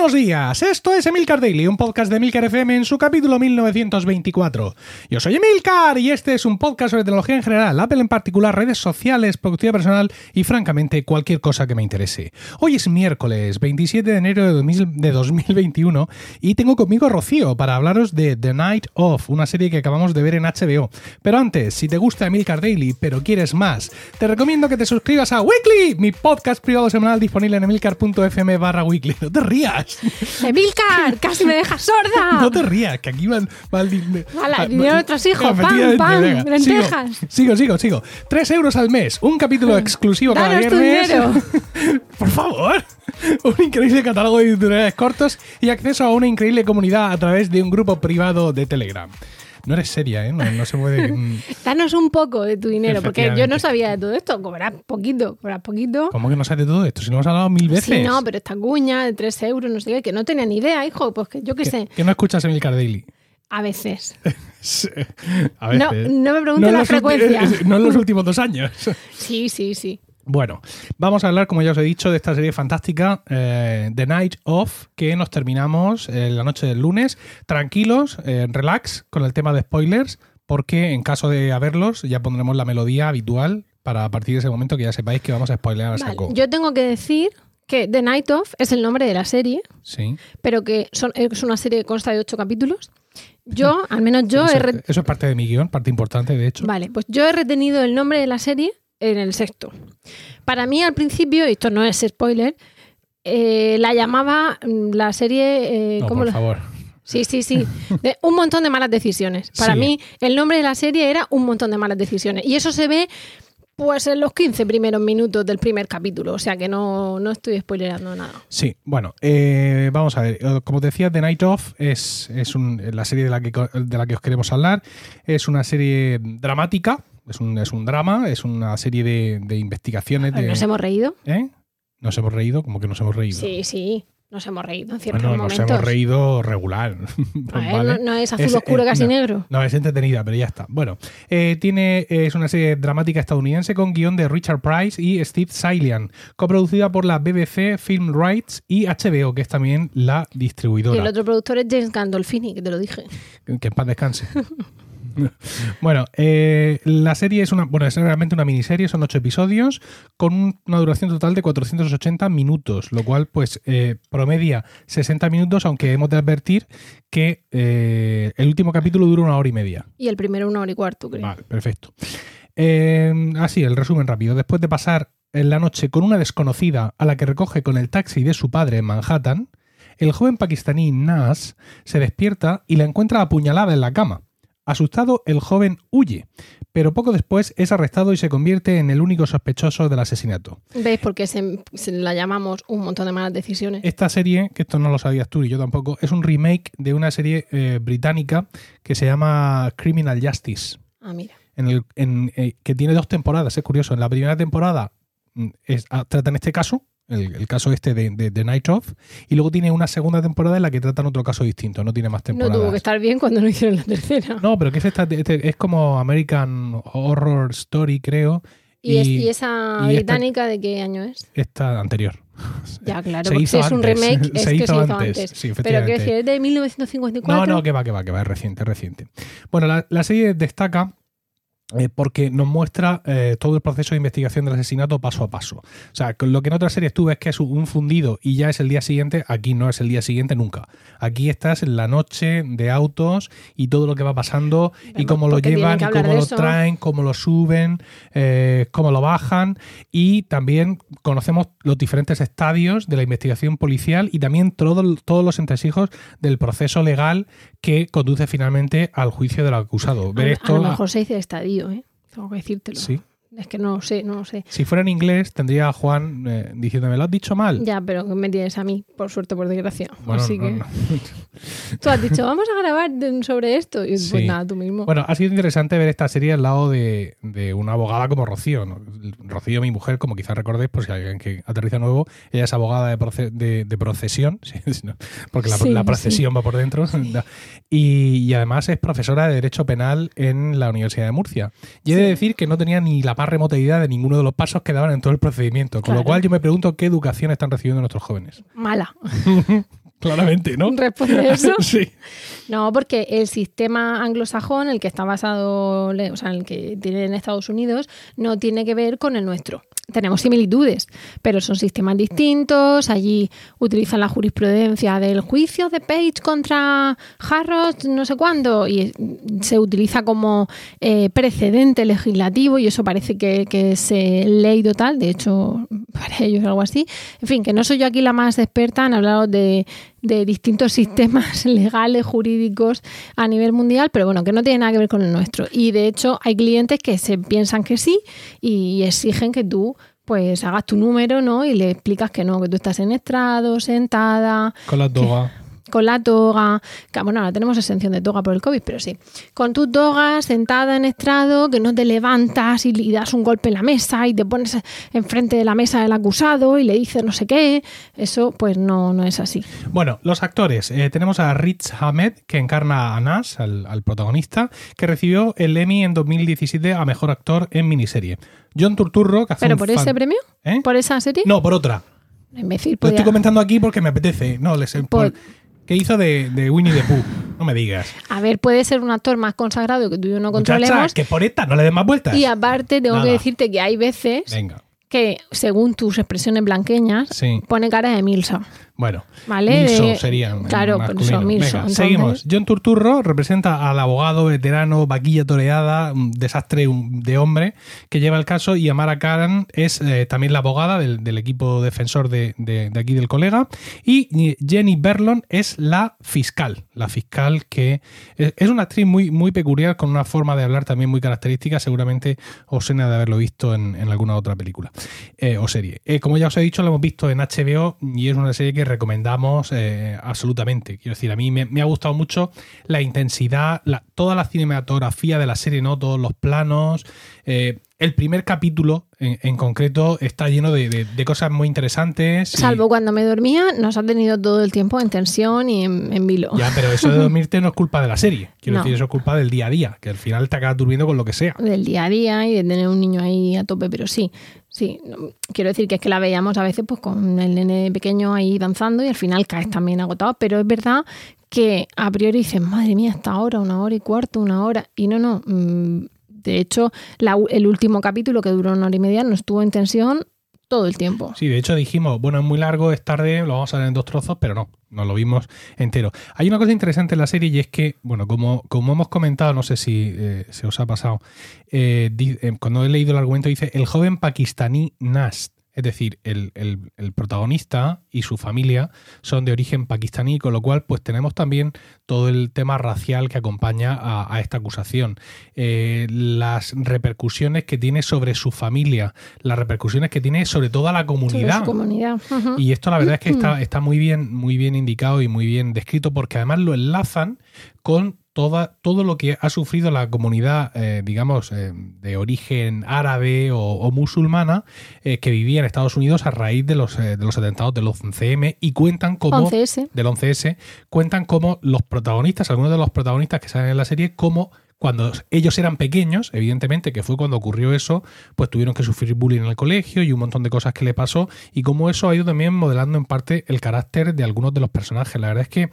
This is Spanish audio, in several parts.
Buenos días, esto es Emilcar Daily, un podcast de Emilcar FM en su capítulo 1924. Yo soy Emilcar y este es un podcast sobre tecnología en general, Apple en particular, redes sociales, productividad personal y francamente cualquier cosa que me interese. Hoy es miércoles 27 de enero de 2021 y tengo conmigo a Rocío para hablaros de The Night Of, una serie que acabamos de ver en HBO. Pero antes, si te gusta Emilcar Daily pero quieres más, te recomiendo que te suscribas a Weekly, mi podcast privado semanal disponible en emilcar.fm barra weekly. No te rías. Emilcar, casi me dejas sorda. No te rías, que aquí van, van Vale, dinero de nuestros hijos, pan, pan, lentejas. Sigo, sigo, sigo. Tres euros al mes, un capítulo exclusivo cada viernes. Por favor. Un increíble catálogo de tutoriales cortos y acceso a una increíble comunidad a través de un grupo privado de Telegram. No eres seria, ¿eh? No, no se puede. mm. Danos un poco de tu dinero, porque yo no sabía de todo esto. Cobrarás poquito, cobrarás poquito. ¿Cómo que no sabes de todo esto? Si lo hemos hablado mil veces. Sí, no, pero esta cuña de 3 euros, no sé qué, que no tenía ni idea, hijo. Pues que yo qué sé, Que no escuchas Emilcar Daily. a veces. A No, veces. no me preguntes en la frecuencia. No en los últimos dos años. Sí, sí, sí. Bueno, vamos a hablar, como ya os he dicho, de esta serie fantástica, eh, The Night Of, que nos terminamos eh, la noche del lunes. Tranquilos, eh, relax con el tema de spoilers, porque en caso de haberlos, ya pondremos la melodía habitual para a partir de ese momento que ya sepáis que vamos a spoilear a Vale, saco. Yo tengo que decir que The Night Of es el nombre de la serie, Sí. pero que son, es una serie que consta de 8 capítulos. Yo, al menos yo eso, he... eso es parte de mi guion, parte importante, de hecho. Vale, pues yo he retenido el nombre de la serie en el sexto. Para mí, al principio, y esto no es spoiler, eh, la llamaba mm, la serie. eh, No, ¿cómo por la- favor. Sí, sí, sí. De un montón de malas decisiones. Para Sí. mí, el nombre de la serie era un montón de malas decisiones. Y eso se ve. Pues en los 15 primeros minutos del primer capítulo, o sea que no, no estoy spoilerando nada. Sí, bueno, eh, vamos a ver. Eh, Como te decía, The Night Of es, es un- la serie de la, que, de la que os queremos hablar. Es una serie dramática, es un, es un drama, es una serie de, de investigaciones. De, ¿Nos hemos reído? ¿Eh? ¿Nos hemos reído? como que nos hemos reído? Sí, sí, nos hemos reído en ciertos Bueno, nos momentos. hemos reído regular. A ver, ¿vale? no, no es azul Es- oscuro eh, casi no. negro. No, es entretenida, pero ya está. Bueno, eh, tiene, es una serie dramática estadounidense con guion de Richard Price y Steve Silian, coproducida por la BBC Film Rights y HBO, que es también la Y distribuidora. el otro productor es James Gandolfini, que te lo dije. Que en paz descanse. bueno, eh, la serie es una, bueno, es realmente una miniserie, son ocho episodios, con un- una duración total de 480 minutos, lo cual, pues, eh, promedia 60 minutos, aunque hemos de advertir que eh, el último capítulo dura una hora y media. Y el primero una hora y cuarto, creo. Vale, perfecto. Eh, así, el resumen rápido. Después de pasar en la noche con una desconocida a la que recoge con el taxi de su padre en Manhattan, el joven pakistaní Nas se despierta y la encuentra apuñalada en la cama. Asustado, el joven huye, pero poco después es arrestado y se convierte en el único sospechoso del asesinato. ¿Veis por qué se, se la llamamos un montón de malas decisiones? Esta serie, que esto no lo sabías tú y yo tampoco, es un remake de una serie eh, británica que se llama Criminal Justice. Ah, mira. en el, en, eh, que tiene dos temporadas, es curioso. En la primera temporada mm, es, ah, tratan este caso, el, el caso este de, de, de Night Of, y luego tiene una segunda temporada en la que tratan otro caso distinto, no tiene más No temporadas. tuvo que estar bien cuando no hicieron la tercera. No, pero que es, esta, este- es como American Horror Story, creo, ¿Y, es- y esa y esta- británica de qué año es? esta anterior. Ya, claro, Se porque hizo si es un antes, remake, se que hizo se hizo antes, antes. sí, Pero decir, es de 1954. No, no, que va, que va, que va, es reciente, es reciente. Bueno, la, la serie destaca eh, porque nos muestra eh, todo el proceso de investigación del asesinato paso a paso. O sea, lo que en otras series tú ves que es un fundido y ya es el día siguiente, aquí no es el día siguiente nunca. Aquí estás en la noche de autos y todo lo que va pasando y cómo lo llevan y cómo lo traen, cómo lo suben, eh, cómo lo bajan y también conocemos los diferentes estadios de la investigación policial y también todo- todos los entresijos del proceso legal que conduce finalmente al juicio del acusado. Ver a, esto a lo mejor se dice estadio, ¿eh? Tengo que decírtelo. sí. Es que no lo sé, no lo sé. Si fuera en inglés, tendría a Juan eh, diciéndome, ¿lo has dicho mal? Ya, pero ¿qué me tienes a mí? Por suerte, por desgracia. Bueno, Así no, que no. tú has dicho, vamos a grabar sobre esto. Y Sí. pues nada, tú mismo. Bueno, ha sido interesante ver esta serie al lado de, de una abogada como Rocío. ¿no? Rocío, mi mujer, como quizás recordéis, por si alguien que aterriza nuevo, ella es abogada de, proce- de- de procesión, porque la, Sí, la sí. procesión va por dentro, y, y además es profesora de Derecho Penal en la Universidad de Murcia. Y he de decir que no tenía ni la más remota idea de ninguno de los pasos que daban en todo el procedimiento, con lo cual yo me pregunto qué educación están recibiendo nuestros jóvenes. Mala. Claramente, ¿no? ¿Responde eso? sí. No, porque el sistema anglosajón, el que está basado, o sea, el que tiene en Estados Unidos, no tiene que ver con el nuestro. Tenemos similitudes, pero son sistemas distintos. Allí utilizan la jurisprudencia del juicio de Page contra Harrods, no sé cuándo, y se utiliza como eh, precedente legislativo, y eso parece que, que es eh, ley total. De hecho, para ellos algo así. En fin, que no soy yo aquí la más experta en hablar de, de distintos sistemas legales, jurídicos a nivel mundial, pero bueno, que no tiene nada que ver con el nuestro. Y de hecho hay clientes que se piensan que sí y exigen que tú pues hagas tu número, ¿no? Y le explicas que no, que tú estás en estrado, sentada. Con la toga con la toga, que, bueno, ahora tenemos exención de toga por el COVID, pero sí, con tu toga sentada en estrado, que no te levantas y, das un golpe en la mesa y te pones enfrente de la mesa del acusado y le dices no sé qué, eso pues no, no es así. Bueno, los actores, eh, tenemos a Rich Hamed, que encarna a Nas, al, protagonista, que recibió el Emmy en 2017 a Mejor Actor en Miniserie. John Turturro, que hace ¿Pero por ese premio? ¿Eh? ¿Por esa serie? No, por otra. Lo estoy comentando aquí porque me apetece. No, les, por, ¿Qué hizo de, Winnie the Pooh? No me digas. A ver, puede ser un actor más consagrado que tú y yo no controlemos. que por esta no le des más vueltas. Y aparte, tengo que decirte que hay veces que, según tus expresiones blanqueñas, pone cara de Milsa. Bueno, ¿Vale? Milso serían. Claro, eso, Milso. seguimos. John Turturro representa al abogado veterano, vaquilla toreada, un desastre de hombre que lleva el caso y Amara Karan es eh, también la abogada del, equipo defensor de, aquí del colega y Jenny Berlon es la fiscal, la fiscal que es, una actriz muy, muy peculiar con una forma de hablar también muy característica, seguramente os suena de haberlo visto en, alguna otra película eh, o serie. Eh, como ya os he dicho, lo hemos visto en HBO y es una serie que recomendamos eh, absolutamente. Quiero decir, a mí me, ha gustado mucho la intensidad, toda la cinematografía de la serie, ¿no? Todos los planos. Eh, el primer capítulo en, concreto está lleno de, cosas muy interesantes. Salvo cuando me dormía, nos ha tenido todo el tiempo en tensión y en, vilo. Ya, pero eso de dormirte no es culpa de la serie. Quiero decir, eso es culpa del día a día, que al final te acabas durmiendo con lo que sea. Del día a día y de tener un niño ahí a tope, pero sí. Sí, quiero decir que es que la veíamos a veces pues con el nene pequeño ahí danzando y al final caes también agotado, pero es verdad que a priori dices, madre mía, esta hora, una hora y cuarto, una hora, y no, no, mm, de hecho, el último capítulo, que duró una hora y media, no estuvo en tensión todo el tiempo. Sí, de hecho dijimos, bueno, es muy largo, es tarde, lo vamos a ver en dos trozos, pero no, no lo vimos entero. Hay una cosa interesante en la serie y es que, bueno, como, como hemos comentado, no sé si eh, se os ha pasado, eh, eh, cuando he leído el argumento dice, el joven pakistaní Nast es decir, el, protagonista y su familia son de origen pakistaní, con lo cual pues tenemos también todo el tema racial que acompaña a, esta acusación. Eh, las repercusiones que tiene sobre su familia, las repercusiones que tiene sobre toda la comunidad. comunidad. Y esto la verdad es que está, está muy, bien, muy bien indicado y muy bien descrito porque además lo enlazan con todo lo que ha sufrido la comunidad, eh, digamos, eh, de origen árabe o, musulmana eh, que vivía en Estados Unidos a raíz de los, de los atentados del 11M y cuentan como... Del 11S. Cuentan como los protagonistas, algunos de los protagonistas que salen en la serie, como cuando ellos eran pequeños, evidentemente, que fue cuando ocurrió eso, pues tuvieron que sufrir bullying en el colegio y un montón de cosas que le pasó, y cómo eso ha ido también modelando en parte el carácter de algunos de los personajes. La verdad es que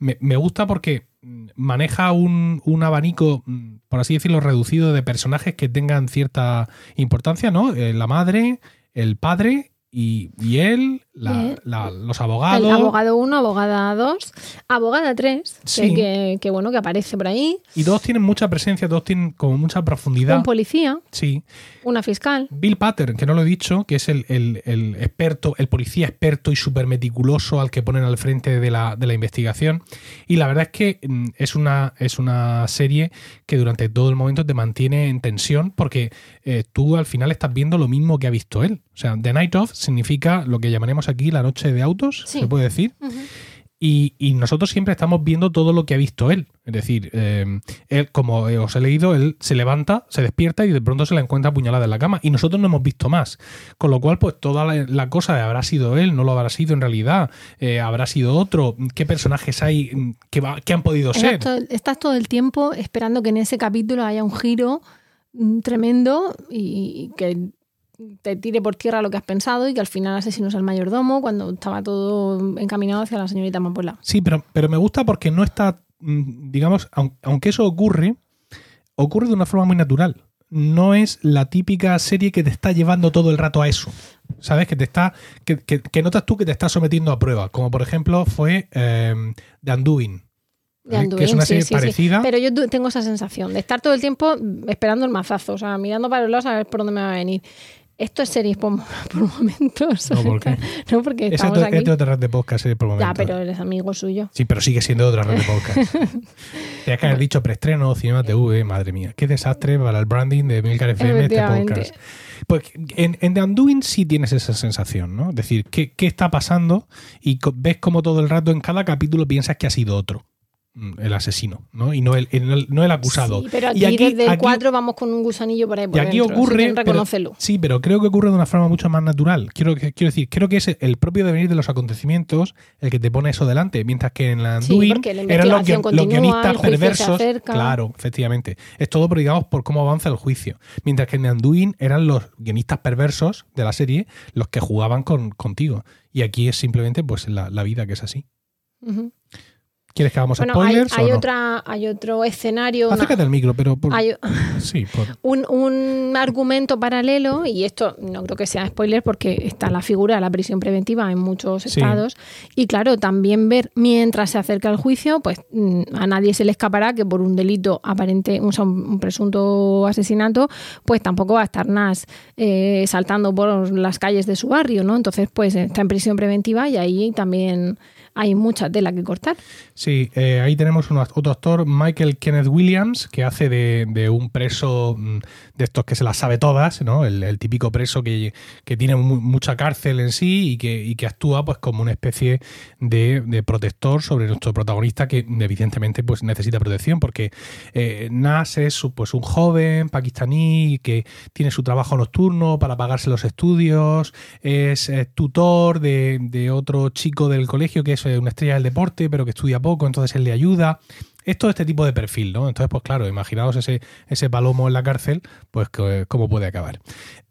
me, gusta porque maneja un, abanico, por así decirlo, reducido de personajes que tengan cierta importancia, ¿no? Eh, la madre, el padre y, y él, los abogados. El abogado 1, abogada 2, abogada 3, que, bueno, que aparece por ahí. Y todos tienen mucha presencia, todos tienen como mucha profundidad. Un policía. Sí. Una fiscal. Bill Pattern, que no lo he dicho, que es el, experto, el policía experto y súper meticuloso al que ponen al frente de la, de la, investigación. Y la verdad es que mm, es una, es una serie que durante todo el momento te mantiene en tensión porque eh, tú al final estás viendo lo mismo que ha visto él. O sea, The Night Of significa lo que llamaremos aquí la noche de autos, se puede decir. y, nosotros siempre estamos viendo todo lo que ha visto él. Es decir, eh, él, como os he leído, él se levanta, se despierta y de pronto se la encuentra apuñalada en la cama. Y nosotros no hemos visto más. Con lo cual, pues toda la, cosa de habrá sido él, no lo habrá sido en realidad, eh, habrá sido otro, qué personajes hay que, que han podido ser. estás todo el tiempo esperando que en ese capítulo haya un giro mm, tremendo y que te tire por tierra lo que has pensado y que al final asesinos al mayordomo cuando estaba todo encaminado hacia la señorita Mapola. Sí, pero, pero me gusta porque no está, mm, digamos, aun- aunque eso ocurre, ocurre de una forma muy natural. No es la típica serie que te está llevando todo el rato a eso. ¿Sabes? Que te está. Que, que- que notas tú que te estás sometiendo a pruebas. Como por ejemplo fue eh, The Undoing. De ¿eh? que es una Anduin, serie sí, sí. parecida. Pero yo tengo esa sensación de estar todo el tiempo esperando el mazazo, o sea, mirando para los lados a ver por dónde me va a venir. Esto es series por, por momentos. No, ¿por qué? No, porque es estamos de- aquí. es otra red de podcast eh, por Ya, momento. pero eres amigo suyo. Sí, pero sigue siendo otra red de podcast. Tenías que haber dicho preestreno, Cinema TV, madre mía. Qué desastre para el branding de Milcar FM este podcast. Pues en, en The Undoing sí tienes esa sensación, ¿no? Es decir, ¿qué, qué está pasando? Y ves como todo el rato en cada capítulo piensas que ha sido otro, el asesino, ¿no? Y no el, el- no el acusado. Sí, pero Y aquí, desde el aquí- 4 vamos con un gusanillo por ahí por y aquí dentro, ocurre. pero- sí, pero creo que ocurre de una forma mucho más natural. Quiero, quiero decir, creo que es el propio devenir de los acontecimientos el que te pone eso delante. Mientras que en la Sí, porque la eran los, guion- los continúa, el guionistas perversos. Claro, efectivamente. Es todo, por, digamos, por cómo avanza el juicio. Mientras que en Undoing eran los guionistas perversos de la serie los que jugaban con, contigo. Y aquí es simplemente pues la, la vida que es así. ¿Quieres que hagamos Bueno, hay, spoilers hay o no? otra, hay otro escenario, Acércate al micro, pero por- hay sí, por- un, un argumento paralelo, y esto no creo que sea spoiler porque está la figura de la prisión preventiva en muchos Sí. estados. Y claro, también ver mientras se acerca el juicio, pues mm, a nadie se le escapará que por un delito aparente, un, un presunto asesinato, pues tampoco va a estar Nas eh, saltando por las calles de su barrio, ¿no? Entonces, pues está en prisión preventiva y ahí también hay mucha tela que cortar. Sí, eh, ahí tenemos un, otro actor, Michael Kenneth Williams, que hace de, de un preso mm, de estos que se las sabe todas, ¿no? El, típico preso que, que tiene mu- mucha cárcel en sí y que, y que actúa pues como una especie de, protector sobre nuestro protagonista que evidentemente pues necesita protección porque eh, Nas es pues un joven pakistaní que tiene su trabajo nocturno para pagarse los estudios, es eh, tutor de, de otro chico del colegio que es una estrella del deporte pero que estudia poco, entonces él le ayuda. Es todo este tipo de perfil, ¿no? Entonces, pues claro, imaginaos ese, ese palomo en la cárcel, pues que- cómo puede acabar.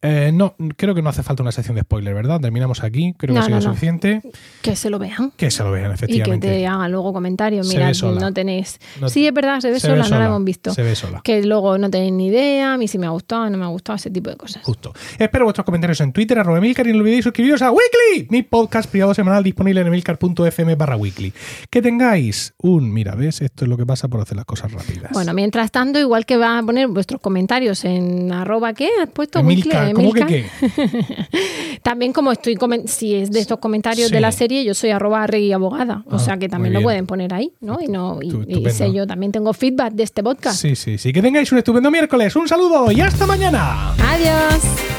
Eh, no, creo que no hace falta una sección de spoiler, ¿verdad? Terminamos aquí, creo que ha sido no, no. suficiente. Que se lo vean. Que se lo vean, Y que efectivamente. te hagan luego comentarios. Mira, no tenéis. Sí, es verdad, se ve Se ve sola, no la hemos visto. Se ve sola. Que luego no tenéis ni idea, a mí sí me ha gustado, no me ha gustado, ese tipo de cosas. Justo. Espero vuestros comentarios en Twitter, arroba Emilcar, y no olvidéis suscribiros a Weekly, mi podcast privado semanal disponible en emilcar.fm barra weekly. Que tengáis un, mira, ¿ves? Esto es lo que pasa por hacer las cosas rápidas. Bueno, mientras tanto, igual que van a poner vuestros comentarios en arroba qué, has puesto Emilcar, ¿cómo que qué? También como estoy si es de estos comentarios Sí. de la serie, yo soy arroba Arregui abogada. O Ah, sea que también lo pueden poner ahí, ¿no? Y no, y, sé yo también tengo feedback de este podcast. Sí, sí, sí. Que tengáis un estupendo miércoles. Un saludo y hasta mañana. Adiós.